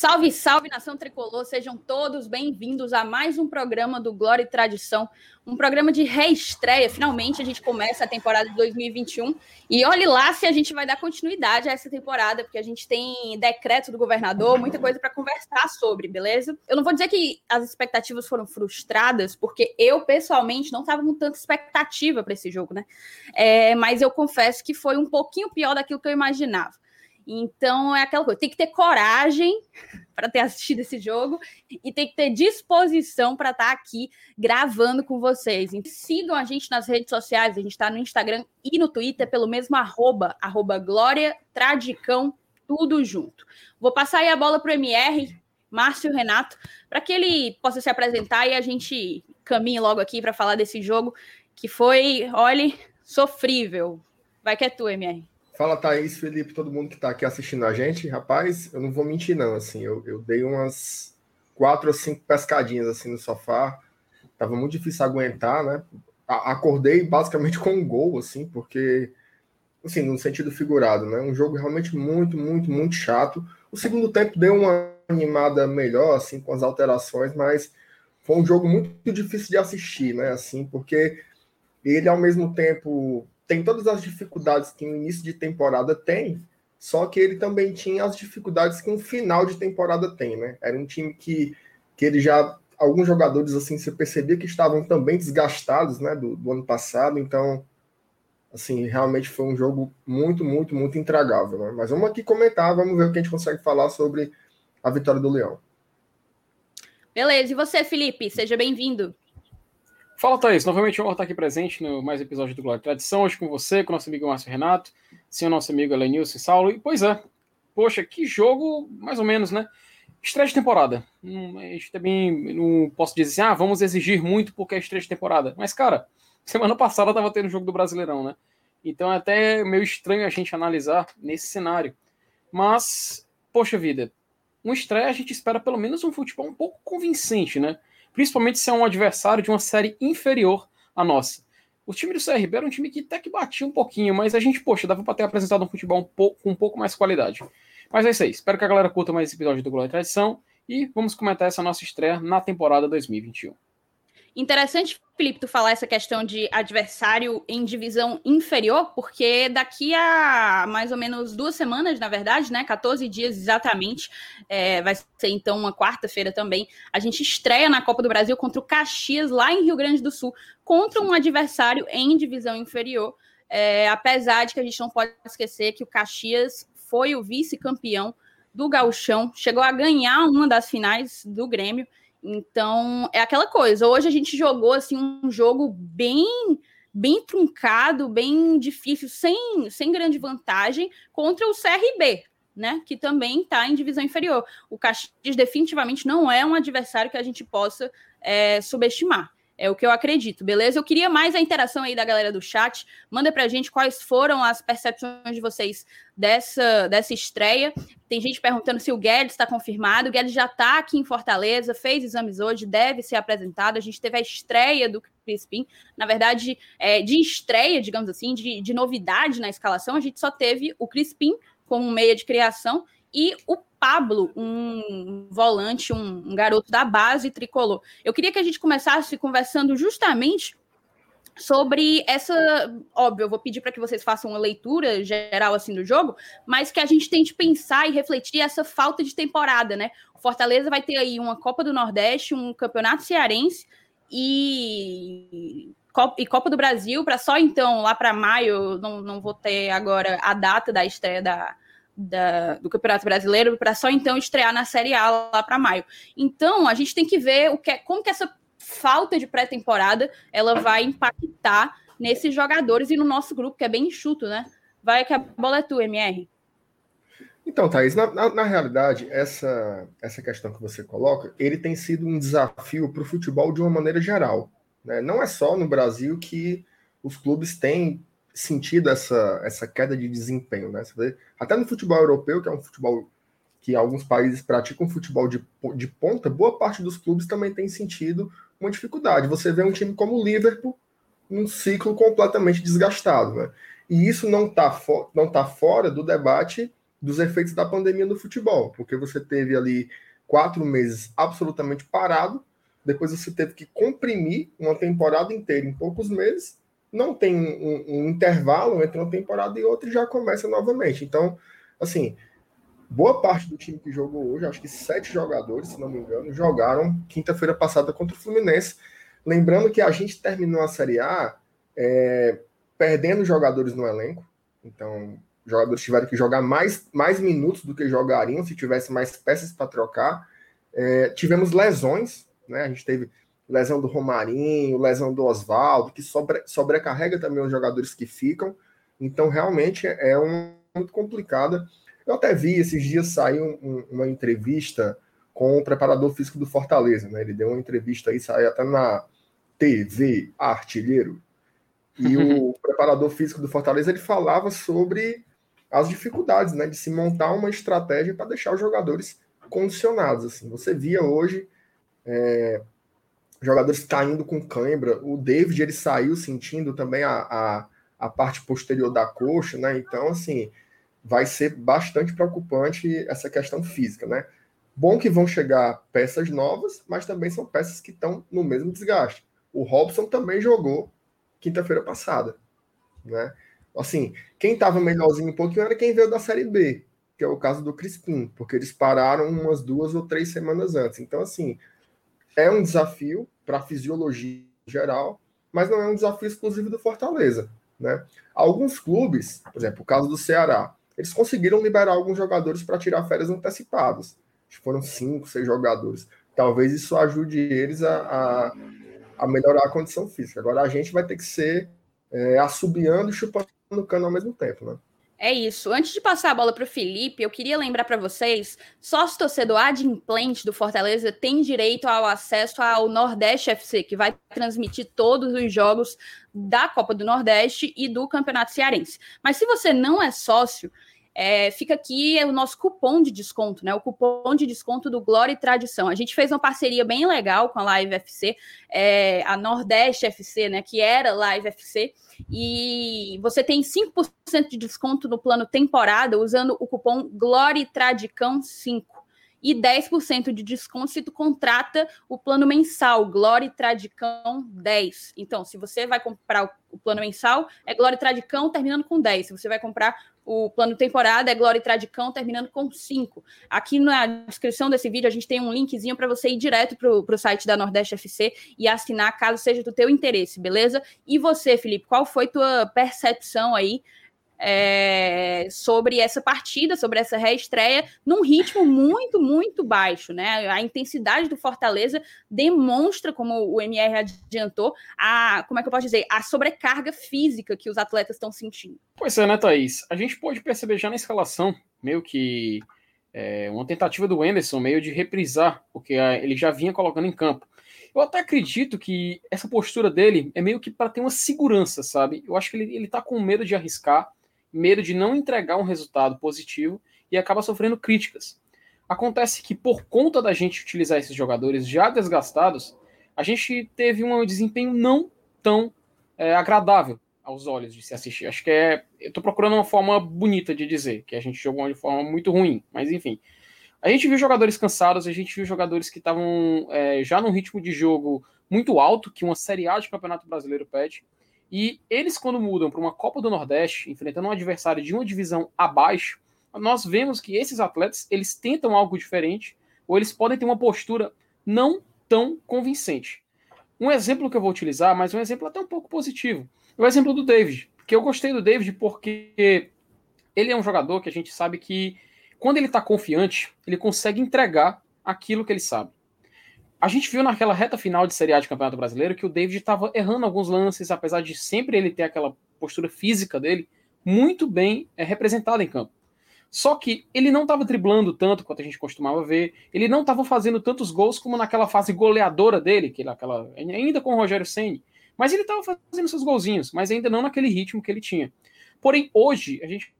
Salve, salve, nação tricolor! Sejam todos bem-vindos a mais um programa do Glória e Tradição, um programa de reestreia. Finalmente a gente começa a temporada de 2021 e olhe lá se a gente vai dar continuidade a essa temporada, porque a gente tem decreto do governador, muita coisa para conversar sobre, beleza? Eu não vou dizer que as expectativas foram frustradas, porque eu pessoalmente não estava com tanta expectativa para esse jogo, né? É, mas eu confesso que foi um pouquinho pior daquilo que eu imaginava. Então é aquela coisa, tem que ter coragem para ter assistido esse jogo e tem que ter disposição para estar tá aqui gravando com vocês. Então, sigam a gente nas redes sociais, a gente está no Instagram e no Twitter pelo mesmo arroba, arroba Glória Tradicão, tudo junto. Vou passar aí a bola para o MR, Márcio Renato, para que ele possa se apresentar e a gente caminhe logo aqui para falar desse jogo que foi, olhe, sofrível. Vai que é tu, MR. Fala, Thaís, Felipe, todo mundo que está aqui assistindo a gente. Rapaz, eu não vou mentir, não. Assim, eu, eu dei umas quatro ou cinco pescadinhas assim no sofá. Tava muito difícil aguentar, né? Acordei basicamente com um gol, assim, porque, assim, no sentido figurado, né? Um jogo realmente muito, muito, muito chato. O segundo tempo deu uma animada melhor, assim, com as alterações, mas foi um jogo muito difícil de assistir, né? Assim, porque ele, ao mesmo tempo, tem todas as dificuldades que o início de temporada tem, só que ele também tinha as dificuldades que um final de temporada tem, né? Era um time que, que ele já. Alguns jogadores, assim, você percebia que estavam também desgastados, né, do, do ano passado, então, assim, realmente foi um jogo muito, muito, muito intragável, né? Mas vamos aqui comentar, vamos ver o que a gente consegue falar sobre a vitória do Leão. Beleza, e você, Felipe? Seja bem-vindo. Fala, Thaís. Novamente vou estar aqui presente no mais episódio do Glória Tradição, hoje com você, com nosso amigo Márcio Renato, sim, o nosso amigo Elenilson e Saulo. E, pois é, poxa, que jogo, mais ou menos, né? Estreia de temporada. Hum, a gente também não posso dizer assim, ah, vamos exigir muito porque é estreia de temporada. Mas, cara, semana passada tava tendo o jogo do Brasileirão, né? Então é até meio estranho a gente analisar nesse cenário. Mas, poxa vida, uma estreia a gente espera pelo menos um futebol um pouco convincente, né? Principalmente se é um adversário de uma série inferior à nossa. O time do CRB era um time que até que batia um pouquinho, mas a gente, poxa, dava para ter apresentado um futebol um pouco, com um pouco mais qualidade. Mas é isso aí. Espero que a galera curta mais esse episódio do Glória e Tradição e vamos comentar essa nossa estreia na temporada 2021. Interessante, Felipe, tu falar essa questão de adversário em divisão inferior, porque daqui a mais ou menos duas semanas, na verdade, né? 14 dias exatamente, é, vai ser então uma quarta-feira também. A gente estreia na Copa do Brasil contra o Caxias, lá em Rio Grande do Sul, contra um adversário em divisão inferior. É, apesar de que a gente não pode esquecer que o Caxias foi o vice-campeão do Gauchão, chegou a ganhar uma das finais do Grêmio. Então, é aquela coisa. Hoje a gente jogou assim um jogo bem bem truncado, bem difícil, sem, sem grande vantagem contra o CRB, né? Que também está em divisão inferior. O Caxias definitivamente não é um adversário que a gente possa é, subestimar. É o que eu acredito, beleza? Eu queria mais a interação aí da galera do chat. Manda pra gente quais foram as percepções de vocês dessa, dessa estreia. Tem gente perguntando se o Guedes está confirmado. O Guedes já está aqui em Fortaleza, fez exames hoje, deve ser apresentado. A gente teve a estreia do Crispim. Na verdade, é, de estreia, digamos assim, de, de novidade na escalação, a gente só teve o Crispim como meia de criação e o Pablo, um volante, um, um, garoto da base tricolor. Eu queria que a gente começasse conversando justamente sobre essa. Óbvio, eu vou pedir para que vocês façam uma leitura geral assim do jogo, mas que a gente tente pensar e refletir essa falta de temporada, né? O Fortaleza vai ter aí uma Copa do Nordeste, um campeonato cearense e e Copa do Brasil, para só então, lá para maio, não, não vou ter agora a data da estreia da, da, do Campeonato Brasileiro para só então estrear na Série A lá para maio. Então a gente tem que ver o que, é, como que essa falta de pré-temporada ela vai impactar nesses jogadores e no nosso grupo que é bem enxuto, né? Vai que a bola é tua, MR. Então, Thaís, na, na, na, realidade, essa, essa questão que você coloca, ele tem sido um desafio para o futebol de uma maneira geral. Né? Não é só no Brasil que os clubes têm sentido essa, essa queda de desempenho, né? até no futebol europeu, que é um futebol que alguns países praticam futebol de, de ponta, boa parte dos clubes também tem sentido uma dificuldade. Você vê um time como o Liverpool num ciclo completamente desgastado, né? E isso não está não tá fora do debate dos efeitos da pandemia no futebol, porque você teve ali quatro meses absolutamente parado, depois você teve que comprimir uma temporada inteira em poucos meses, não tem um, um intervalo entre uma temporada e outra e já começa novamente. Então, assim, boa parte do time que jogou hoje, acho que sete jogadores, se não me engano, jogaram quinta-feira passada contra o Fluminense. Lembrando que a gente terminou a Série A é, perdendo jogadores no elenco, então jogadores tiveram que jogar mais, mais minutos do que jogariam se tivesse mais peças para trocar. É, tivemos lesões, né? A gente teve lesão do Romarinho, lesão do Oswaldo, que sobre, sobrecarrega também os jogadores que ficam. Então, realmente é um, muito complicada. Eu até vi esses dias sair um, um, uma entrevista com o preparador físico do Fortaleza, né? Ele deu uma entrevista aí, saiu até na TV Artilheiro. E o preparador físico do Fortaleza ele falava sobre as dificuldades, né, de se montar uma estratégia para deixar os jogadores condicionados. Assim, você via hoje é, jogadores caindo com cãibra. O David ele saiu sentindo também a, a, a, parte posterior da coxa, né? Então, assim, vai ser bastante preocupante essa questão física, né? Bom que vão chegar peças novas, mas também são peças que estão no mesmo desgaste. O Robson também jogou quinta-feira passada, né? Assim, quem estava melhorzinho um pouquinho era quem veio da Série B, que é o caso do Crispim, porque eles pararam umas duas ou três semanas antes. Então, assim, é um desafio para a fisiologia geral, mas não é um desafio exclusivo do Fortaleza. Né? Alguns clubes, por exemplo, o caso do Ceará, eles conseguiram liberar alguns jogadores para tirar férias antecipadas. Foram cinco, seis jogadores. Talvez isso ajude eles a, a, a melhorar a condição física. Agora a gente vai ter que ser é, assobiando e chupando o cano ao mesmo tempo, né? É isso. Antes de passar a bola para o Felipe, eu queria lembrar para vocês: sócio torcedor adimplente do Fortaleza tem direito ao acesso ao Nordeste FC, que vai transmitir todos os jogos da Copa do Nordeste e do Campeonato Cearense. Mas se você não é sócio, é, fica aqui o nosso cupom de desconto, né? O cupom de desconto do Glória e Tradição. A gente fez uma parceria bem legal com a Live FC, é, a Nordeste FC, né? Que era Live FC. E você tem 5% de desconto no plano temporada usando o cupom GLORITRADICÃO5 e 10% de desconto se tu contrata o plano mensal, Glória Tradicão 10. Então, se você vai comprar o plano mensal, é Glória Tradicão terminando com 10. Se você vai comprar o plano temporada, é Glória Tradicão terminando com 5. Aqui na descrição desse vídeo a gente tem um linkzinho para você ir direto para o site da Nordeste FC e assinar caso seja do teu interesse, beleza? E você, Felipe, qual foi tua percepção aí é, sobre essa partida, sobre essa reestreia, num ritmo muito, muito baixo, né? A intensidade do Fortaleza demonstra, como o MR adiantou, a, como é que eu posso dizer, a sobrecarga física que os atletas estão sentindo. Pois é, né, Thaís? A gente pode perceber já na escalação, meio que é, uma tentativa do Anderson, meio de reprisar o que ele já vinha colocando em campo. Eu até acredito que essa postura dele é meio que para ter uma segurança, sabe? Eu acho que ele, ele tá com medo de arriscar medo de não entregar um resultado positivo e acaba sofrendo críticas. Acontece que, por conta da gente utilizar esses jogadores já desgastados, a gente teve um desempenho não tão é, agradável aos olhos de se assistir. Acho que é. Eu estou procurando uma forma bonita de dizer, que a gente jogou de forma muito ruim, mas enfim. A gente viu jogadores cansados, a gente viu jogadores que estavam é, já num ritmo de jogo muito alto, que uma Série A de Campeonato Brasileiro pede. E eles, quando mudam para uma Copa do Nordeste, enfrentando um adversário de uma divisão abaixo, nós vemos que esses atletas eles tentam algo diferente ou eles podem ter uma postura não tão convincente. Um exemplo que eu vou utilizar, mas um exemplo até um pouco positivo, é o exemplo do David. Que eu gostei do David porque ele é um jogador que a gente sabe que quando ele está confiante, ele consegue entregar aquilo que ele sabe. A gente viu naquela reta final de Série A de Campeonato Brasileiro que o David estava errando alguns lances, apesar de sempre ele ter aquela postura física dele muito bem é, representada em campo. Só que ele não estava driblando tanto quanto a gente costumava ver, ele não estava fazendo tantos gols como naquela fase goleadora dele, que aquela, ainda com o Rogério Senni, mas ele estava fazendo seus golzinhos, mas ainda não naquele ritmo que ele tinha. Porém, hoje, a gente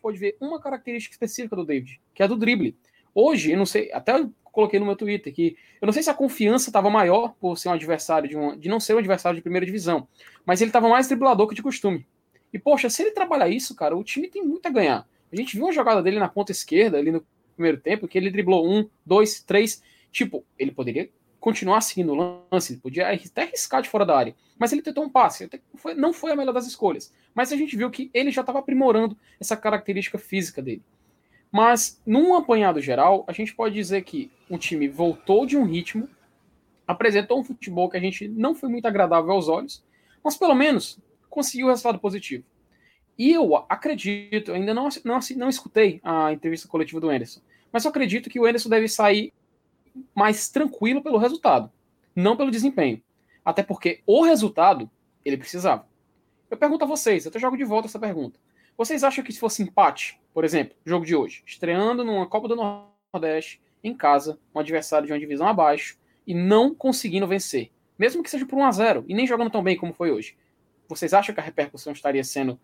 pode ver uma característica específica do David, que é a do drible. Hoje, eu não sei, até coloquei no meu Twitter que eu não sei se a confiança estava maior por ser um adversário de, um, de não ser um adversário de primeira divisão, mas ele estava mais driblador que de costume. E poxa, se ele trabalhar isso, cara, o time tem muito a ganhar. A gente viu uma jogada dele na ponta esquerda, ali no primeiro tempo, que ele driblou um, dois, três. Tipo, ele poderia continuar seguindo o lance, ele podia até arriscar de fora da área. Mas ele tentou um passe, não foi a melhor das escolhas. Mas a gente viu que ele já estava aprimorando essa característica física dele. Mas, num apanhado geral, a gente pode dizer que o time voltou de um ritmo, apresentou um futebol que a gente não foi muito agradável aos olhos, mas pelo menos conseguiu um resultado positivo. E eu acredito, ainda não, não, não escutei a entrevista coletiva do Anderson, mas eu acredito que o Anderson deve sair mais tranquilo pelo resultado, não pelo desempenho. Até porque o resultado ele precisava. Eu pergunto a vocês, eu até jogo de volta essa pergunta. Vocês acham que se fosse empate, por exemplo, jogo de hoje, estreando numa Copa do Nordeste, em casa, um adversário de uma divisão abaixo, e não conseguindo vencer, mesmo que seja por 1 a 0 e nem jogando tão bem como foi hoje, vocês acham que a repercussão estaria sendo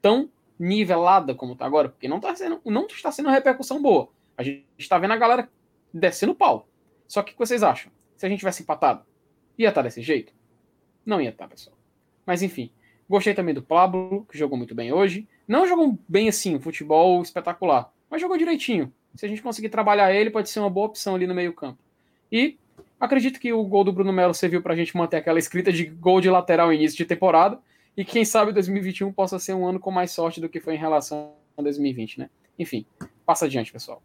tão nivelada como está agora? Porque não, tá sendo, não está sendo uma repercussão boa. A gente está vendo a galera descendo o pau. Só que o que vocês acham? Se a gente tivesse empatado, ia estar tá desse jeito? Não ia estar, tá, pessoal. Mas enfim, gostei também do Pablo, que jogou muito bem hoje. Não jogou bem assim, futebol espetacular, mas jogou direitinho. Se a gente conseguir trabalhar ele, pode ser uma boa opção ali no meio-campo. E acredito que o gol do Bruno Melo serviu para a gente manter aquela escrita de gol de lateral início de temporada. E quem sabe 2021 possa ser um ano com mais sorte do que foi em relação a 2020, né? Enfim, passa adiante, pessoal.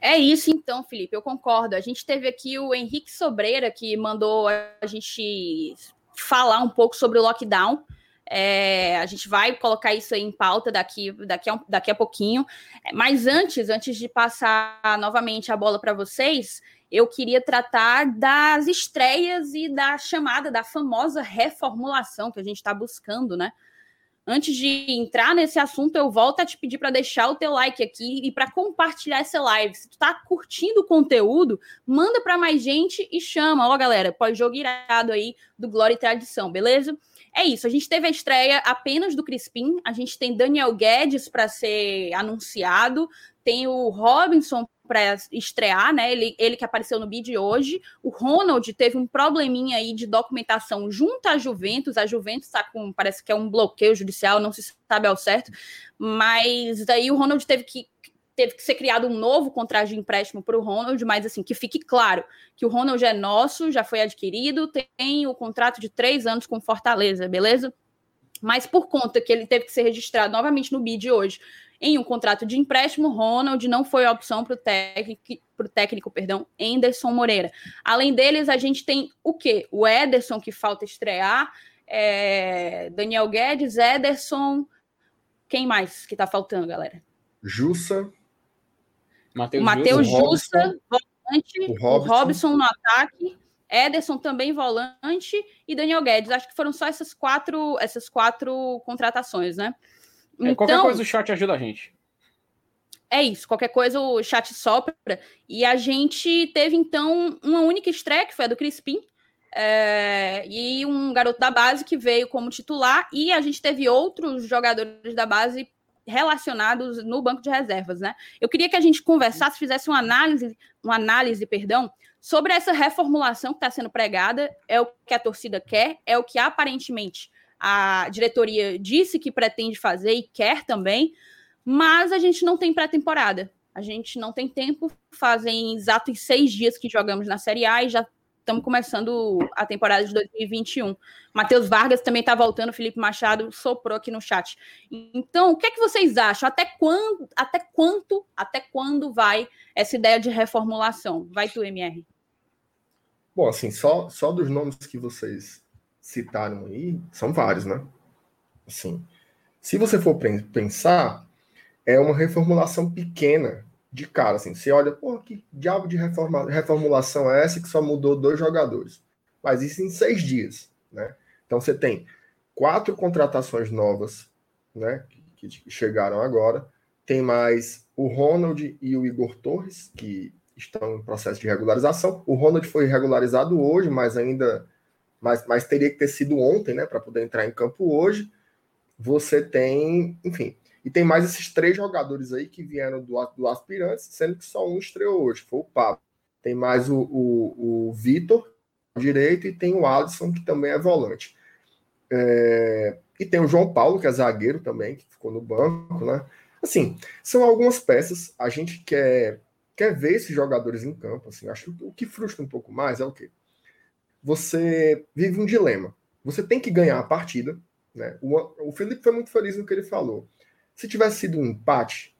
É isso então, Felipe, eu concordo. A gente teve aqui o Henrique Sobreira que mandou a gente falar um pouco sobre o lockdown. É, a gente vai colocar isso aí em pauta daqui, daqui, a, daqui a pouquinho. Mas antes, antes de passar novamente a bola para vocês, eu queria tratar das estreias e da chamada, da famosa reformulação que a gente está buscando, né? Antes de entrar nesse assunto, eu volto a te pedir para deixar o teu like aqui e para compartilhar essa live. Se tu está curtindo o conteúdo, manda para mais gente e chama. Ó, galera, pós-jogo irado aí do Glória e Tradição, beleza? É isso, a gente teve a estreia apenas do Crispim, a gente tem Daniel Guedes para ser anunciado, tem o Robinson para estrear, né? Ele, ele que apareceu no bid hoje. O Ronald teve um probleminha aí de documentação junto à Juventus. A Juventus está com, parece que é um bloqueio judicial, não se sabe ao certo. Mas daí o Ronald teve que teve que ser criado um novo contrato de empréstimo para o Ronald, mas assim, que fique claro que o Ronald é nosso, já foi adquirido, tem o contrato de três anos com Fortaleza, beleza? Mas por conta que ele teve que ser registrado novamente no BID hoje, em um contrato de empréstimo, Ronald não foi opção para o técnico, pro técnico, perdão, Anderson Moreira. Além deles, a gente tem o quê? O Ederson, que falta estrear, é... Daniel Guedes, Ederson. Quem mais que está faltando, galera? Jussa. Matheus Jussa, volante, o Robson. o Robson no ataque, Ederson também volante e Daniel Guedes. Acho que foram só essas quatro, essas quatro contratações, né? É, então, qualquer coisa o chat ajuda a gente. É isso, qualquer coisa o chat sopra. E a gente teve, então, uma única estreia, que foi a do Crispim, é, e um garoto da base que veio como titular, e a gente teve outros jogadores da base relacionados no banco de reservas, né? Eu queria que a gente conversasse, fizesse uma análise, uma análise, perdão, sobre essa reformulação que está sendo pregada, é o que a torcida quer, é o que aparentemente a diretoria disse que pretende fazer e quer também, mas a gente não tem pré-temporada. A gente não tem tempo, fazem exatos seis dias que jogamos na Série A e já estamos começando a temporada de 2021. Matheus Vargas também está voltando, Felipe Machado soprou aqui no chat. Então, o que é que vocês acham? Até quando, até quanto, até quando vai essa ideia de reformulação? Vai tu, MR. Bom, assim, só, só dos nomes que vocês citaram aí, são vários, né? Assim, se você for pensar, é uma reformulação pequena de cara, assim, você olha, pô, que diabo de reforma, reformulação é essa que só mudou dois jogadores? Mas isso em seis dias, né? Então você tem quatro contratações novas, né, que, que chegaram agora, tem mais o Ronald e o Igor Torres, que estão em processo de regularização. O Ronald foi regularizado hoje, mas ainda mas, mas teria que ter sido ontem, né, para poder entrar em campo hoje. Você tem, enfim, e tem mais esses três jogadores aí que vieram do, do Aspirantes, sendo que só um estreou hoje, foi o Pablo. Tem mais o, o, o Vitor, direito, e tem o Alisson, que também é volante. É, e tem o João Paulo, que é zagueiro também, que ficou no banco, né? Assim, são algumas peças. A gente quer, quer ver esses jogadores em campo. Assim, acho que o que frustra um pouco mais é o quê? Você vive um dilema. Você tem que ganhar a partida. Né? O, o Felipe foi muito feliz no que ele falou. Se tivesse sido um empate,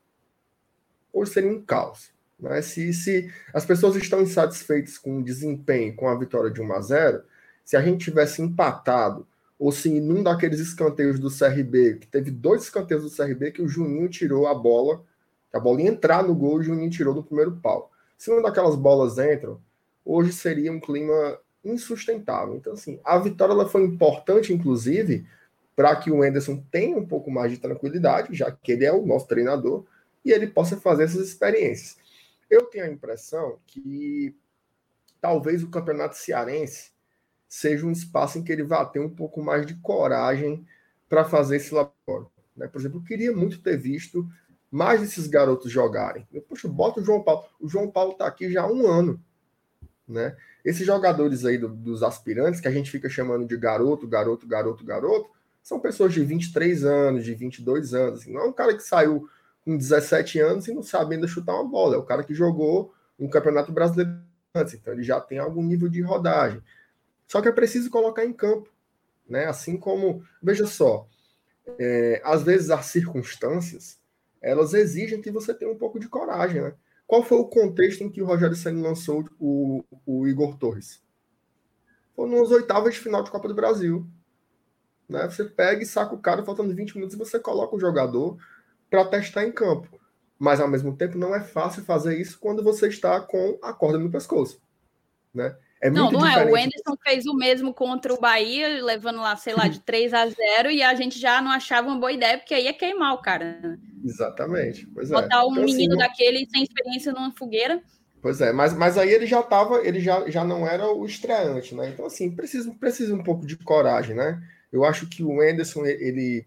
hoje seria um caos. Né? Se, se as pessoas estão insatisfeitas com o desempenho, com a vitória de 1 a 0 se a gente tivesse empatado, ou se num daqueles escanteios do CRB, que teve dois escanteios do CRB que o Juninho tirou a bola, a bola ia entrar no gol, o Juninho tirou no primeiro pau. Se uma daquelas bolas entram, hoje seria um clima insustentável. Então, assim, a vitória ela foi importante, inclusive, para que o Enderson tenha um pouco mais de tranquilidade, já que ele é o nosso treinador, e ele possa fazer essas experiências. Eu tenho a impressão que talvez o campeonato cearense seja um espaço em que ele vá ter um pouco mais de coragem para fazer esse laboratório. Né? Por exemplo, eu queria muito ter visto mais desses garotos jogarem. Eu, poxa, bota o João Paulo. O João Paulo está aqui já há um ano. Né? Esses jogadores aí do, dos aspirantes, que a gente fica chamando de garoto, garoto, garoto, garoto, são pessoas de 23 anos, de 22 anos. Assim, não é um cara que saiu com 17 anos e não sabe ainda chutar uma bola. É o cara que jogou um campeonato brasileiro antes, então ele já tem algum nível de rodagem. Só que é preciso colocar em campo, né? Assim como, veja só, é, às vezes as circunstâncias elas exigem que você tenha um pouco de coragem, né? Qual foi o contexto em que o Rogério Senna lançou o, o Igor Torres? Foi nos oitavas de final de Copa do Brasil. Né? Você pega e saca o cara faltando 20 minutos e você coloca o jogador para testar em campo. Mas ao mesmo tempo não é fácil fazer isso quando você está com a corda no pescoço, né? É não, não diferente. é. O Anderson fez o mesmo contra o Bahia, levando lá, sei lá, de 3 a 0 e a gente já não achava uma boa ideia, porque aí ia queimar o cara. Exatamente. Pois é. Botar um então, assim, menino assim, daquele sem experiência numa fogueira. Pois é, mas, mas aí ele já tava, ele já, já não era o estreante, né? Então, assim, precisa, precisa um pouco de coragem, né? Eu acho que o Anderson, ele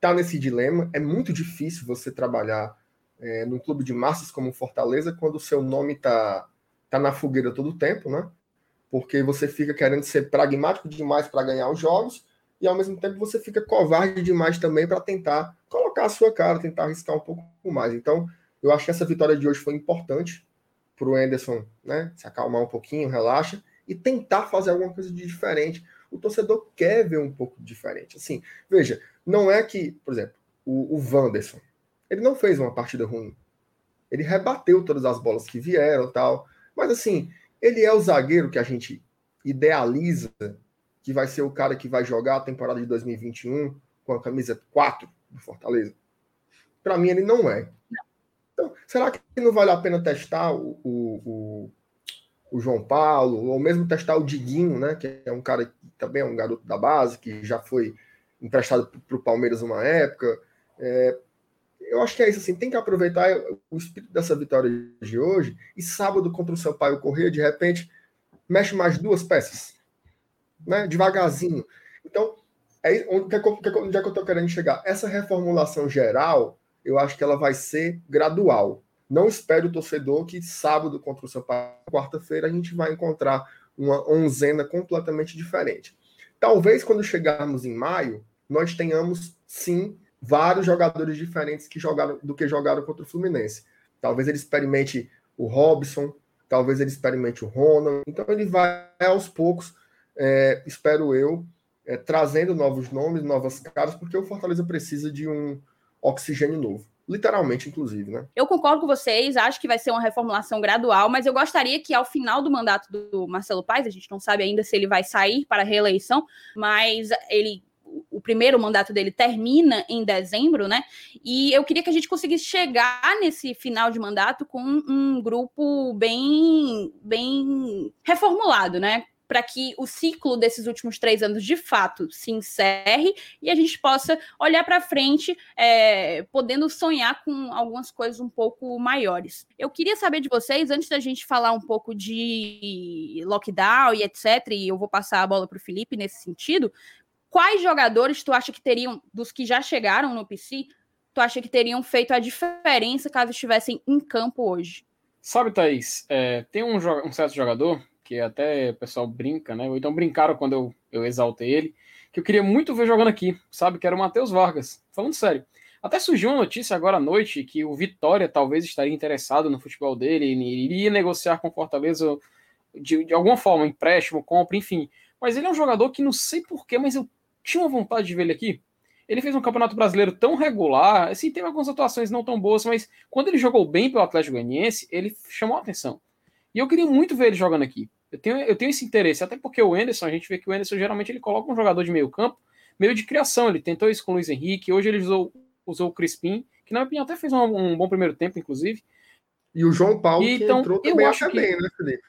tá nesse dilema. É muito difícil você trabalhar é, num clube de massas como Fortaleza quando o seu nome tá, tá na fogueira todo o tempo, né? Porque você fica querendo ser pragmático demais para ganhar os jogos e ao mesmo tempo você fica covarde demais também para tentar colocar a sua cara, tentar arriscar um pouco mais. Então, eu acho que essa vitória de hoje foi importante para o Anderson, né? Se acalmar um pouquinho, relaxa e tentar fazer alguma coisa de diferente. O torcedor quer ver um pouco diferente. Assim, veja, não é que, por exemplo, o, o Wanderson, ele não fez uma partida ruim. Ele rebateu todas as bolas que vieram tal. Mas assim, ele é o zagueiro que a gente idealiza que vai ser o cara que vai jogar a temporada de 2021 com a camisa 4 do Fortaleza. Para mim, ele não é. Então, será que não vale a pena testar o, o, o, João Paulo, ou mesmo testar o Diguinho, né? Que é um cara que também é um garoto da base, que já foi emprestado para o Palmeiras uma época. É, eu acho que é isso, assim, tem que aproveitar o espírito dessa vitória de hoje e sábado contra o Sampaio Correia, de repente, mexe mais duas peças, né, devagarzinho. Então, é onde, é que eu estou querendo chegar? Essa reformulação geral, eu acho que ela vai ser gradual. Não espere o torcedor que sábado contra o Sampaio, quarta-feira, a gente vai encontrar uma onzena completamente diferente. Talvez quando chegarmos em maio, nós tenhamos sim vários jogadores diferentes que jogaram do que jogaram contra o Fluminense. Talvez ele experimente o Robson, talvez ele experimente o Ronald. Então ele vai aos poucos, é, espero eu, é, trazendo novos nomes, novas caras, porque o Fortaleza precisa de um oxigênio novo. Literalmente, inclusive, né? Eu concordo com vocês, acho que vai ser uma reformulação gradual, mas eu gostaria que ao final do mandato do Marcelo Paes, a gente não sabe ainda se ele vai sair para a reeleição, mas ele o primeiro mandato dele termina em dezembro, né? E eu queria que a gente conseguisse chegar nesse final de mandato com um grupo bem, bem reformulado, né? Para que o ciclo desses últimos três anos de fato se encerre e a gente possa olhar para frente, é, podendo sonhar com algumas coisas um pouco maiores. Eu queria saber de vocês, antes da gente falar um pouco de lockdown e etc., e eu vou passar a bola para o Felipe nesse sentido, Quais jogadores tu acha que teriam, dos que já chegaram no PC, tu acha que teriam feito a diferença caso estivessem em campo hoje? Sabe, Thaís, é, tem um, um, certo jogador que até o pessoal brinca, né? Ou então brincaram quando eu, eu exaltei ele, que eu queria muito ver jogando aqui, sabe? Que era o Matheus Vargas. Falando sério. Até surgiu uma notícia agora à noite que o Vitória talvez estaria interessado no futebol dele, e iria negociar com o Fortaleza de, de alguma forma, empréstimo, compra, enfim. Mas ele é um jogador que não sei porquê, mas eu tinha uma vontade de ver ele aqui. Ele fez um campeonato brasileiro tão regular, assim, teve algumas atuações não tão boas, mas quando ele jogou bem pelo Atlético Goianiense, ele chamou a atenção. E eu queria muito ver ele jogando aqui. Eu tenho, eu tenho esse interesse, até porque o Enderson, a gente vê que o Enderson geralmente ele coloca um jogador de meio campo, meio de criação. Ele tentou isso com o Luiz Henrique, hoje ele usou, usou o Crispim, que na minha opinião até fez um, um bom primeiro tempo, inclusive. E o João Paulo e, que então, entrou também eu acho que... bem, né, Felipe?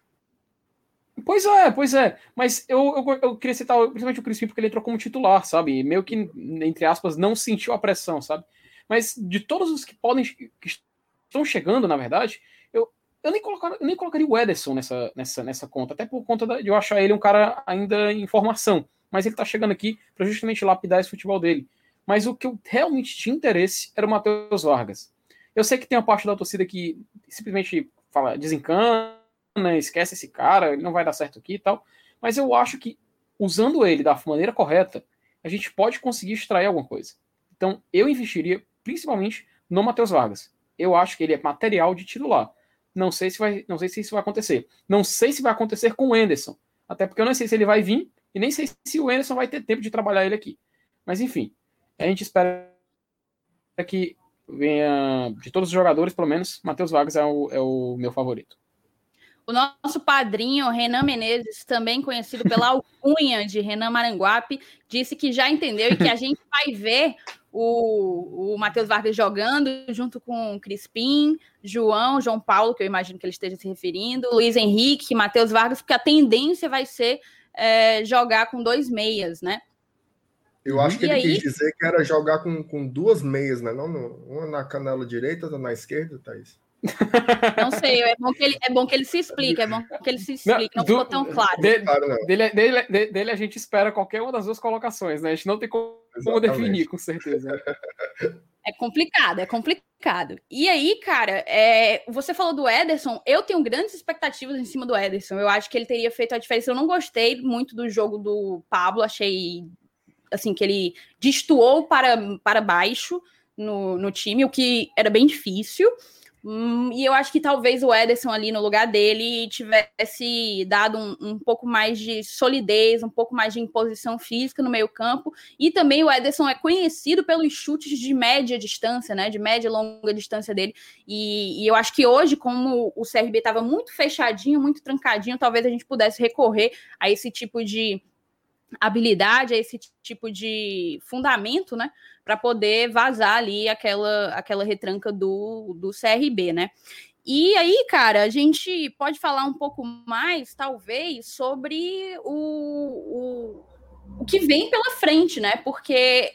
Pois é, pois é. Mas eu, eu, eu queria citar principalmente o Crispim porque ele entrou como titular, sabe? Meio que, entre aspas, não sentiu a pressão, sabe? Mas de todos os que podem, que estão chegando, na verdade, eu, eu, nem, colocar, eu nem colocaria o Ederson nessa, nessa, nessa conta, até por conta de eu achar ele um cara ainda em formação. Mas ele tá chegando aqui para justamente lapidar esse futebol dele. Mas o que eu realmente tinha interesse era o Matheus Vargas. Eu sei que tem uma parte da torcida que simplesmente fala, desencana né, esquece esse cara, ele não vai dar certo aqui e tal. Mas eu acho que usando ele da maneira correta, a gente pode conseguir extrair alguma coisa. Então, eu investiria principalmente no Matheus Vargas. Eu acho que ele é material de titular. Não sei se vai, não sei se isso vai acontecer. Não sei se vai acontecer com o Enderson. Até porque eu não sei se ele vai vir e nem sei se o Enderson vai ter tempo de trabalhar ele aqui. Mas enfim, a gente espera que venha de todos os jogadores, pelo menos, Matheus Vargas é o, é o meu favorito. O nosso padrinho, Renan Menezes, também conhecido pela alcunha de Renan Maranguape, disse que já entendeu e que a gente vai ver o, o Matheus Vargas jogando junto com o Crispim, João, João Paulo, que eu imagino que ele esteja se referindo, Luiz Henrique, Matheus Vargas, porque a tendência vai ser é, jogar com dois meias, né? Eu acho que e ele aí... quis dizer que era jogar com, com duas meias, né? Não, uma na canela direita, outra na esquerda, Thaís. Não sei, é bom que ele, é bom que ele se explique, é bom que ele se explique, não, não ficou tão claro. De, dele, dele, dele, a gente espera qualquer uma das duas colocações, né? A gente não tem como, como definir, com certeza. É complicado, é complicado. E aí, cara, é, você falou do Ederson, eu tenho grandes expectativas em cima do Ederson. Eu acho que ele teria feito a diferença. Eu não gostei muito do jogo do Pablo, achei assim que ele destoou para, para baixo no, no time, o que era bem difícil. Hum, e eu acho que talvez o Ederson ali no lugar dele tivesse dado um, um, pouco mais de solidez, um pouco mais de imposição física no meio-campo. E também o Ederson é conhecido pelos chutes de média distância, né? De média e longa distância dele. E, e eu acho que hoje, como o CRB estava muito fechadinho, muito trancadinho, talvez a gente pudesse recorrer a esse tipo de habilidade, a esse tipo de fundamento, né? Para poder vazar ali aquela, aquela retranca do, do CRB, né? E aí, cara, a gente pode falar um pouco mais, talvez, sobre o, o, o que vem pela frente, né? Porque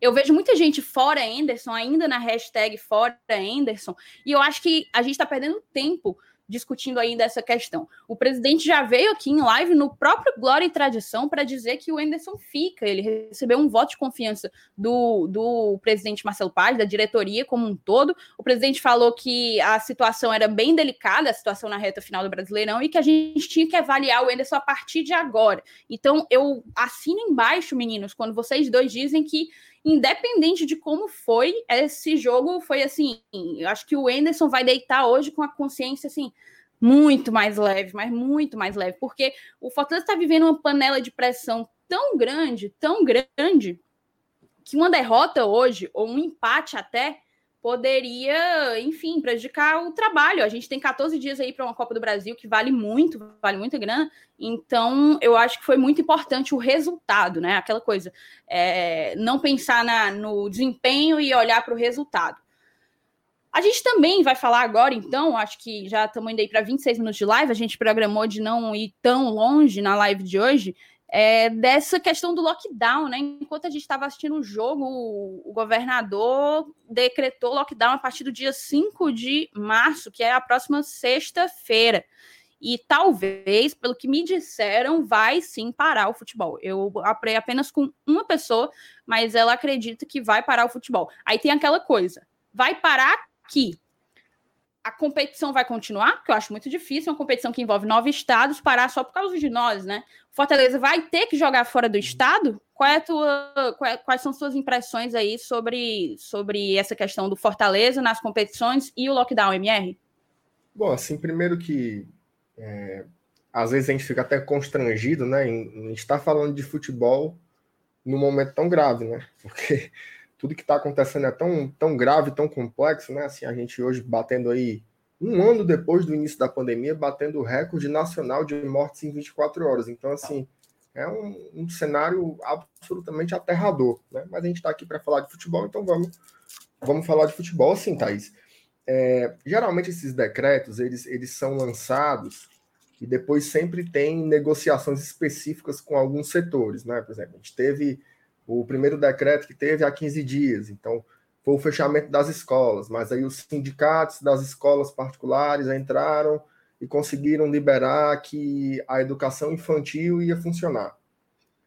eu vejo muita gente fora Anderson, ainda na hashtag fora Anderson, e eu acho que a gente está perdendo tempo discutindo ainda essa questão. O presidente já veio aqui em live no próprio Glória e Tradição para dizer que o Enderson fica. Ele recebeu um voto de confiança do, do presidente Marcelo Paz, da diretoria como um todo. O presidente falou que a situação era bem delicada, a situação na reta final do Brasileirão, e que a gente tinha que avaliar o Enderson a partir de agora. Então, eu assino embaixo, meninos, quando vocês dois dizem que independente de como foi, esse jogo foi assim. Eu acho que o Enderson vai deitar hoje com a consciência assim muito mais leve, mas muito mais leve, porque o Fortaleza está vivendo uma panela de pressão tão grande, tão grande, que uma derrota hoje, ou um empate até, poderia, enfim, prejudicar o trabalho. A gente tem 14 dias aí para uma Copa do Brasil que vale muito, vale muita grana. Então, eu acho que foi muito importante o resultado, né? Aquela coisa, é, não pensar na, no desempenho e olhar para o resultado. A gente também vai falar agora, então, acho que já estamos indo aí para 26 minutos de live, a gente programou de não ir tão longe na live de hoje, é, dessa questão do lockdown, né? Enquanto a gente estava assistindo o jogo, o, o, governador decretou lockdown a partir do dia 5 de março, que é a próxima sexta-feira. E talvez, pelo que me disseram, vai sim parar o futebol. Eu aprei apenas com uma pessoa, mas ela acredita que vai parar o futebol. Aí tem aquela coisa: vai parar aqui. A competição vai continuar, porque eu acho muito difícil, uma competição que envolve nove estados, parar só por causa de nós, né? Fortaleza vai ter que jogar fora do estado? Qual é tua, qual é, quais são suas impressões aí sobre, sobre essa questão do Fortaleza nas competições e o lockdown, MR? Bom, assim, primeiro que é, às vezes a gente fica até constrangido, né, em, em estar falando de futebol num momento tão grave, né? Porque tudo que está acontecendo é tão, tão grave, tão complexo, né? Assim, a gente hoje batendo aí, um ano depois do início da pandemia, batendo o recorde nacional de mortes em 24 horas. Então, assim, é um, um cenário absolutamente aterrador, né? Mas a gente está aqui para falar de futebol, então vamos, vamos falar de futebol, sim, Thaís. É, geralmente esses decretos, eles, eles são lançados e depois sempre tem negociações específicas com alguns setores, né? Por exemplo, a gente teve o primeiro decreto que teve há 15 dias, então foi o fechamento das escolas, mas aí os sindicatos das escolas particulares entraram e conseguiram liberar que a educação infantil ia funcionar.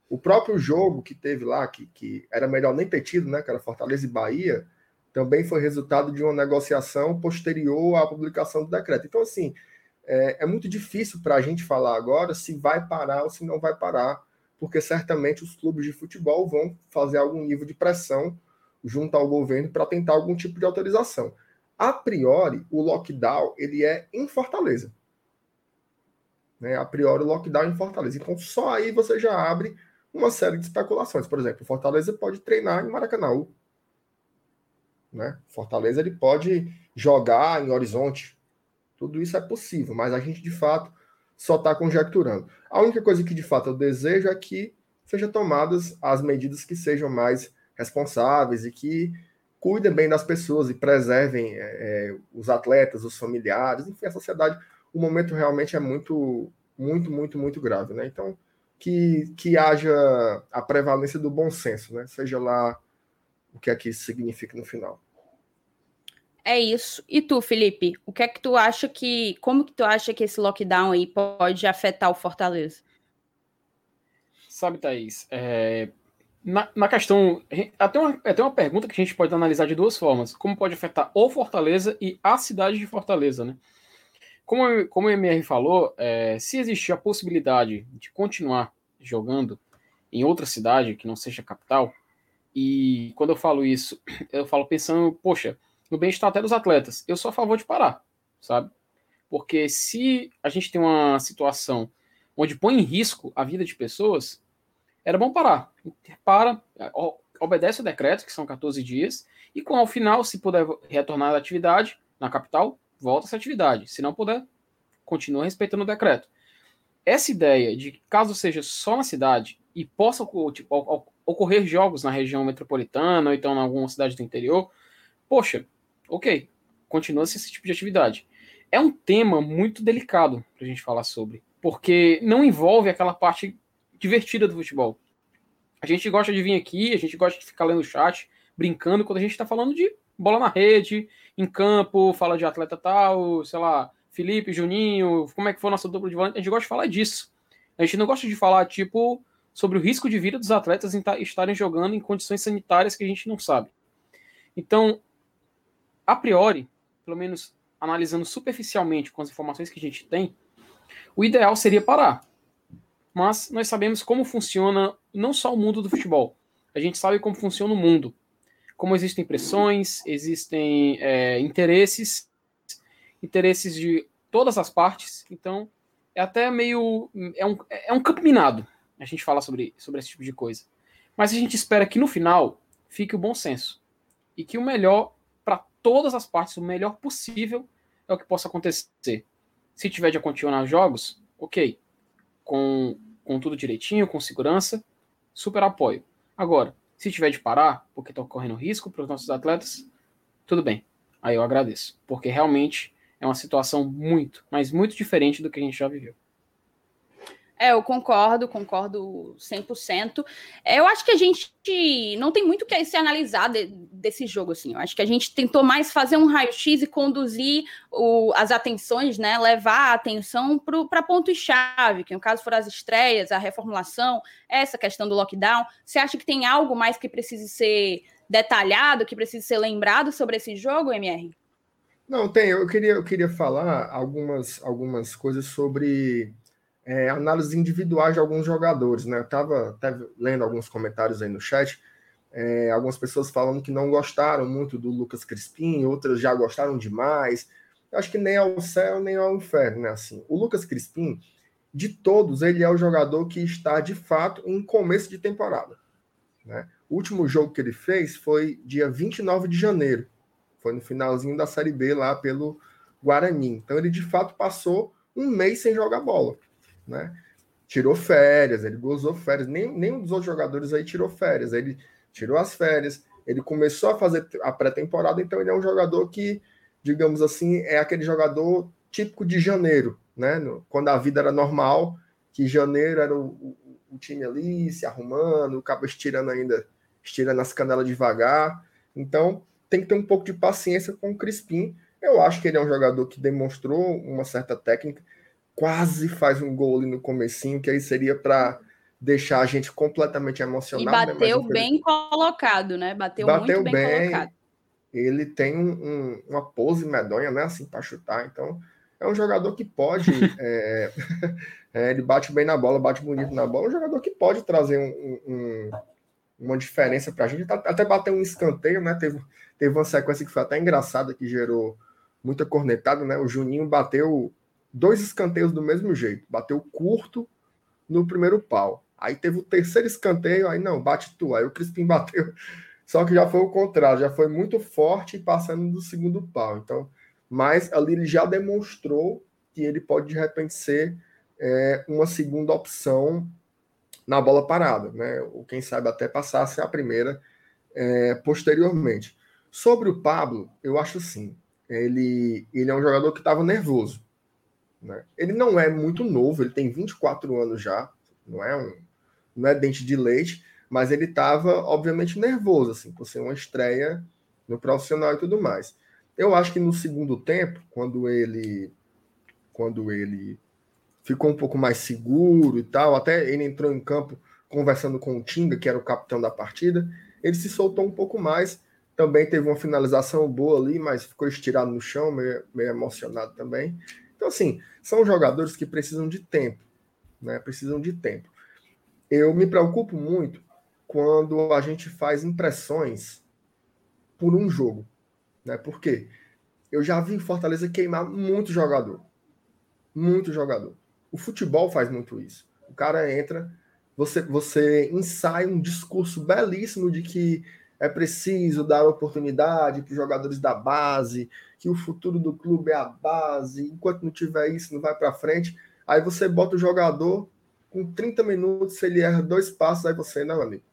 O próprio jogo que teve lá, que, que era melhor nem ter tido, né, que era Fortaleza e Bahia, também foi resultado de uma negociação posterior à publicação do decreto. Então, assim, é, é muito difícil para a gente falar agora se vai parar ou se não vai parar porque certamente os clubes de futebol vão fazer algum nível de pressão junto ao governo para tentar algum tipo de autorização. A priori, o lockdown ele é em Fortaleza. Né? A priori, o lockdown é em Fortaleza. Então, só aí você já abre uma série de especulações. Por exemplo, Fortaleza pode treinar em Maracanã. Né? Fortaleza ele pode jogar em Horizonte. Tudo isso é possível, mas a gente de fato só está conjecturando. A única coisa que de fato eu desejo é que sejam tomadas as medidas que sejam mais responsáveis e que cuidem bem das pessoas e preservem é, é, os atletas, os familiares, enfim, a sociedade. O momento realmente é muito, muito, muito, muito grave, né? Então, que, que haja a prevalência do bom senso, né? Seja lá o que é que isso significa no final. É isso. E tu, Felipe, o que é que tu acha que. Como que tu acha que esse lockdown aí pode afetar o Fortaleza? Sabe, Thaís, é, na, na questão. Até uma, até uma pergunta que a gente pode analisar de duas formas. Como pode afetar o Fortaleza e a cidade de Fortaleza, né? Como, como o MR falou, é, se existir a possibilidade de continuar jogando em outra cidade que não seja capital, e quando eu falo isso, eu falo pensando, poxa, no bem-estar até dos atletas. Eu sou a favor de parar, sabe? Porque se a gente tem uma situação onde põe em risco a vida de pessoas, era bom parar. Para, obedece o decreto, que são 14 dias, e ao final, se puder retornar à atividade na capital, volta essa atividade. Se não puder, continua respeitando o decreto. Essa ideia de caso seja só na cidade e possa tipo, ocorrer jogos na região metropolitana ou então em alguma cidade do interior, poxa, ok, continua-se esse tipo de atividade. É um tema muito delicado para a gente falar sobre, porque não envolve aquela parte divertida do futebol. A gente gosta de vir aqui, a gente gosta de ficar lendo o chat, brincando, quando a gente está falando de bola na rede, em campo, fala de atleta tal, sei lá, Felipe, Juninho, como é que foi a nossa dupla de volante, a gente gosta de falar disso. A gente não gosta de falar, tipo, sobre o risco de vida dos atletas em estarem jogando em condições sanitárias que a gente não sabe. Então, a priori, pelo menos analisando superficialmente com as informações que a gente tem, o ideal seria parar. Mas nós sabemos como funciona não só o mundo do futebol, a gente sabe como funciona o mundo. Como existem pressões, existem é, interesses, interesses de todas as partes, então é até meio. É um, é um campo minado a gente falar sobre, sobre esse tipo de coisa. Mas a gente espera que no final fique o bom senso e que o melhor todas as partes o melhor possível é o que possa acontecer. Se tiver de continuar os jogos, ok. Com, com tudo direitinho, com segurança, super apoio. Agora, se tiver de parar, porque está correndo risco para os nossos atletas, tudo bem. Aí eu agradeço. Porque realmente é uma situação muito, mas muito diferente do que a gente já viveu. É, eu concordo, concordo 100%. É, eu acho que a gente não tem muito que se analisar de, desse jogo, assim. Eu acho que a gente tentou mais fazer um raio-x e conduzir o, as atenções, né? Levar a atenção para pontos-chave, que no caso foram as estreias, a reformulação, essa questão do lockdown. Você acha que tem algo mais que precise ser detalhado, que precise ser lembrado sobre esse jogo, MR? Não, tem. Eu queria, eu queria falar algumas, algumas coisas sobre é, análises individuais de alguns jogadores, né? Eu estava lendo alguns comentários aí no chat, é, algumas pessoas falando que não gostaram muito do Lucas Crispim, outras já gostaram demais. Eu acho que nem ao céu, nem ao inferno, né? Assim, o Lucas Crispim, de todos, ele é o jogador que está de fato em começo de temporada. Né? O último jogo que ele fez foi dia 29 de janeiro. Foi no finalzinho da Série B lá pelo Guarani. Então ele de fato passou um mês sem jogar bola né? Tirou férias, ele gozou férias. Nem, nenhum dos outros jogadores aí tirou férias. Ele tirou as férias, ele começou a fazer a pré-temporada, então ele é um jogador que, digamos assim, é aquele jogador típico de janeiro, né? Quando a vida era normal, que janeiro era o, o, o time ali se arrumando, acaba estirando ainda, estirando as canelas devagar. Então, tem que ter um pouco de paciência com o Crispim. Eu acho que ele é um jogador que demonstrou uma certa técnica quase faz um gol ali no comecinho, que aí seria para deixar a gente completamente emocionado. E né? bateu né? bem colocado, né? Bateu, bateu muito bem, bem, colocado. Ele tem um, um, uma pose medonha, né? Assim, para chutar. Então, é um jogador que pode. é, é, ele bate bem na bola, bate bonito na bola. É um jogador que pode trazer um, uma diferença para a gente. Até bater um escanteio, né? Teve, teve uma sequência que foi até engraçada, que gerou muita cornetada, né? O Juninho bateu dois escanteios do mesmo jeito. Bateu curto no primeiro pau. Aí teve o terceiro escanteio, aí não, bate tu. Aí o Crispim bateu. Só que já foi o contrário, já foi muito forte passando do segundo pau. Então, mas ali ele já demonstrou que ele pode de repente ser é, uma segunda opção na bola parada, né? Ou quem sabe até passar a ser a primeira é, posteriormente. Sobre o Pablo, eu acho assim, ele, ele é um jogador que estava nervoso. Né? Ele não é muito novo, ele tem 24 anos já, não é um não é dente de leite, mas ele estava obviamente nervoso assim, por ser uma estreia no profissional e tudo mais. Eu acho que no segundo tempo, quando ele quando ele ficou um pouco mais seguro e tal, até ele entrou em campo conversando com o Tinga, que era o capitão da partida, ele se soltou um pouco mais. Também teve uma finalização boa ali, mas ficou estirado no chão, meio, meio emocionado também. Então, assim, são jogadores que precisam de tempo, né? Precisam de tempo. Eu me preocupo muito quando a gente faz impressões por um jogo, né? Por quê? Eu já vi Fortaleza queimar muito jogador. Muito jogador. O futebol faz muito isso. O cara entra, você, você ensaia um discurso belíssimo de que é preciso dar oportunidade para os jogadores da base, que o futuro do clube é a base, enquanto não tiver isso, não vai para frente. Aí você bota o jogador com 30 minutos, se ele erra dois passos, aí você, não, amigo.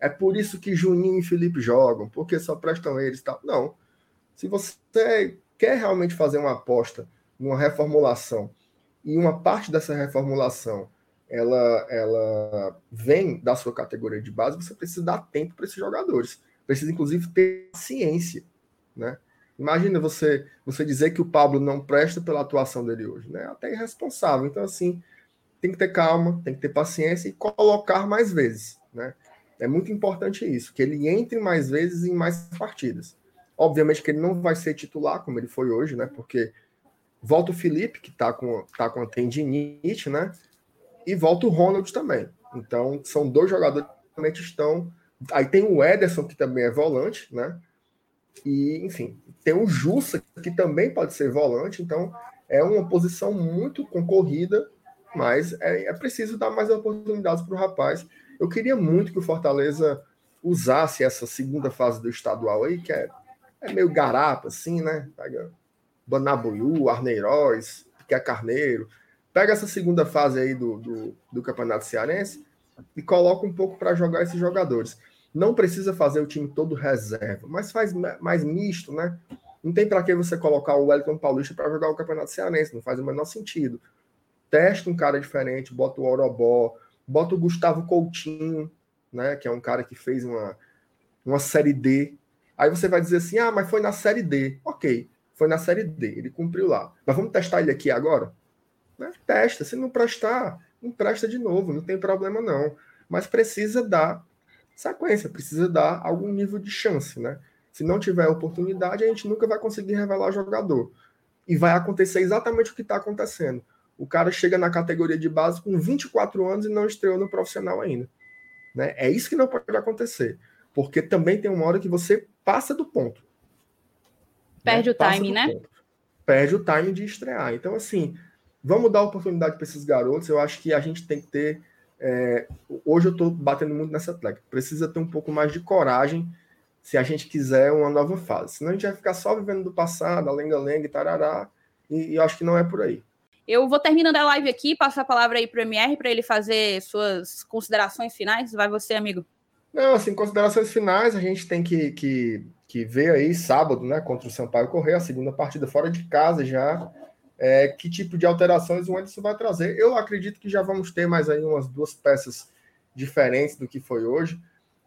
É por isso que Juninho e Felipe jogam, porque só prestam eles tal. Não. Se você quer realmente fazer uma aposta numa reformulação e uma parte dessa reformulação ela, ela vem da sua categoria de base, você precisa dar tempo para esses jogadores. Precisa, inclusive, ter ciência. Né? Imagina você você dizer que o Pablo não presta pela atuação dele hoje. Né? Até irresponsável. Então, assim, tem que ter calma, tem que ter paciência e colocar mais vezes. Né? É muito importante isso, que ele entre mais vezes em mais partidas. Obviamente que ele não vai ser titular, como ele foi hoje, né? Porque volta o Felipe, que está com, tá com a tendinite, né? e volta o Ronald também. Então, são dois jogadores que realmente estão. Aí tem o Ederson, que também é volante, né? E, enfim, tem o Jussa, que também pode ser volante. Então, é uma posição muito concorrida, mas é, é preciso dar mais oportunidades para o rapaz. Eu queria muito que o Fortaleza usasse essa segunda fase do estadual aí, que é, é meio garapa, assim, né? Pega Banabuiú, Arneiroz, que é Carneiro Pega essa segunda fase aí do, do, do Campeonato Cearense e coloca um pouco para jogar esses jogadores. Não precisa fazer o time todo reserva, mas faz mais misto, né? Não tem para que você colocar o Wellington Paulista para jogar o Campeonato Cearense, não faz o menor sentido. Testa um cara diferente, bota o Orobó, bota o Gustavo Coutinho, né? Que é um cara que fez uma, uma série D. Aí você vai dizer assim: ah, mas foi na série D. Ok, foi na série D, ele cumpriu lá. Mas vamos testar ele aqui agora? Né? Testa, se não prestar, não presta de novo, não tem problema não. Mas precisa dar sequência, precisa dar algum nível de chance, né? Se não tiver oportunidade, a gente nunca vai conseguir revelar o jogador. E vai acontecer exatamente o que está acontecendo. O cara chega na categoria de base com 24 anos e não estreou no profissional ainda. Né? É isso que não pode acontecer. Porque também tem uma hora que você passa do ponto. Perde né? o time, né? Ponto. Perde o time de estrear. Então, assim, vamos dar oportunidade para esses garotos. Eu acho que a gente tem que ter. É... hoje eu estou batendo muito nessa tecla. Precisa ter um pouco mais de coragem se a gente quiser uma nova fase. Senão a gente vai ficar só vivendo do passado, a lenga-lenga e tarará. E, e eu acho que não é por aí. Eu vou terminando a live aqui, passar a palavra aí para o MR para ele fazer suas considerações finais. Vai você, amigo. Não, assim, considerações finais, a gente tem que, que, que ver aí sábado, né, contra o Sampaio Correia, a segunda partida fora de casa já. É, que tipo de alterações o Anderson vai trazer? Eu acredito que já vamos ter mais aí umas duas peças diferentes do que foi hoje.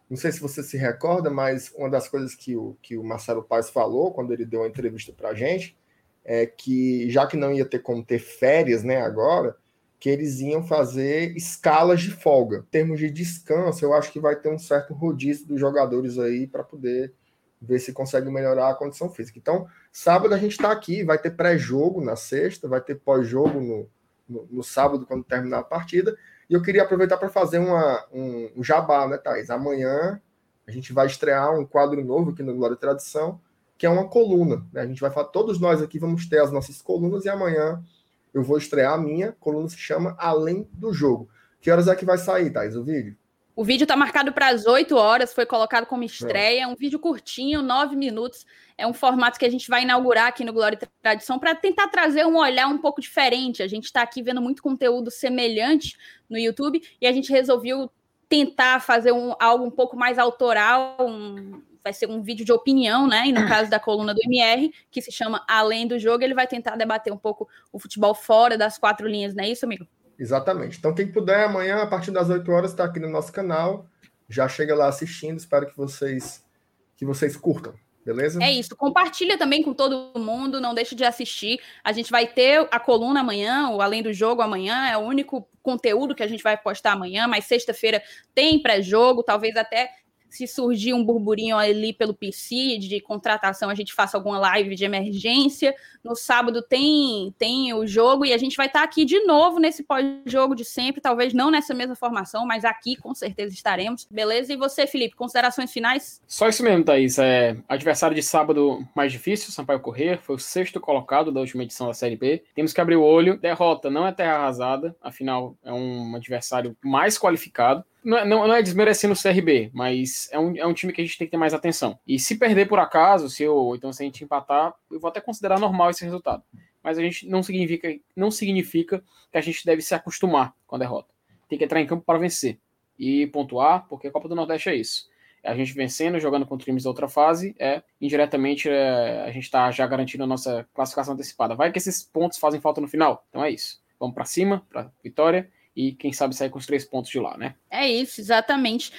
Não sei se você se recorda, mas uma das coisas que o, que o Marcelo Paes falou quando ele deu uma entrevista para a gente é que já que não ia ter como ter férias, né, agora, que eles iam fazer escalas de folga. Em termos de descanso, eu acho que vai ter um certo rodízio dos jogadores aí para poder ver se consegue melhorar a condição física. Então, sábado a gente está aqui, vai ter pré-jogo na sexta, vai ter pós-jogo no, no, no, sábado, quando terminar a partida. E eu queria aproveitar para fazer uma, um, um jabá, né, Thais? Amanhã a gente vai estrear um quadro novo aqui no Glória e Tradição, que é uma coluna. Né? A gente vai falar, todos nós aqui vamos ter as nossas colunas e amanhã eu vou estrear a minha. Coluna se chama Além do Jogo. Que horas é que vai sair, Thais, o vídeo? O vídeo está marcado para as 8 horas, foi colocado como estreia. É um vídeo curtinho, 9 minutos. É um formato que a gente vai inaugurar aqui no Glória e Tradição para tentar trazer um olhar um pouco diferente. A gente está aqui vendo muito conteúdo semelhante no YouTube e a gente resolveu tentar fazer um, algo um pouco mais autoral, um, vai ser um vídeo de opinião, né? E no caso da coluna do MR, que se chama Além do Jogo, ele vai tentar debater um pouco o futebol fora das quatro linhas, não é isso, amigo? Exatamente. Então, quem puder, amanhã, a partir das 8 horas, está aqui no nosso canal. Já chega lá assistindo. Espero que vocês que vocês curtam. Beleza? É isso. Compartilha também com todo mundo, não deixe de assistir. A gente vai ter a coluna amanhã, o Além do Jogo amanhã, é o único conteúdo que a gente vai postar amanhã, mas sexta-feira tem pré-jogo, talvez até se surgir um burburinho ali pelo PC de contratação, a gente faça alguma live de emergência. No sábado tem tem o jogo e a gente vai estar tá aqui de novo nesse pós-jogo de sempre, talvez não nessa mesma formação, mas aqui com certeza estaremos. Beleza? E você, Felipe, considerações finais? Só isso mesmo, Thaís. É, adversário de sábado mais difícil, Sampaio Correr, foi o sexto colocado da última edição da Série B. Temos que abrir o olho. Derrota não é terra arrasada, afinal é um adversário mais qualificado não, é, não, não, é desmerecendo o CRB, mas é um, é um time que a gente tem que ter mais atenção. E se perder por acaso, se eu, então se a gente empatar, eu vou até considerar normal esse resultado. Mas a gente não significa, não significa que a gente deve se acostumar com a derrota. Tem que entrar em campo para vencer e pontuar, porque a Copa do Nordeste é isso. A gente vencendo, jogando contra times da outra fase, é indiretamente é, a gente está já garantindo a nossa classificação antecipada. Vai que esses pontos fazem falta no final. Então é isso. Vamos para cima, para vitória e quem sabe sair com os três pontos de lá, né? É isso, exatamente.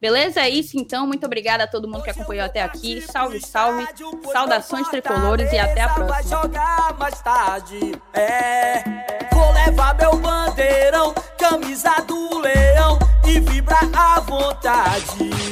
Beleza? É isso então. Muito obrigada a todo mundo que acompanhou até aqui. Salve, salve. Saudações tricolores e até a próxima. É, vou levar meu bandeirão, camisa do leão e vibra à vontade.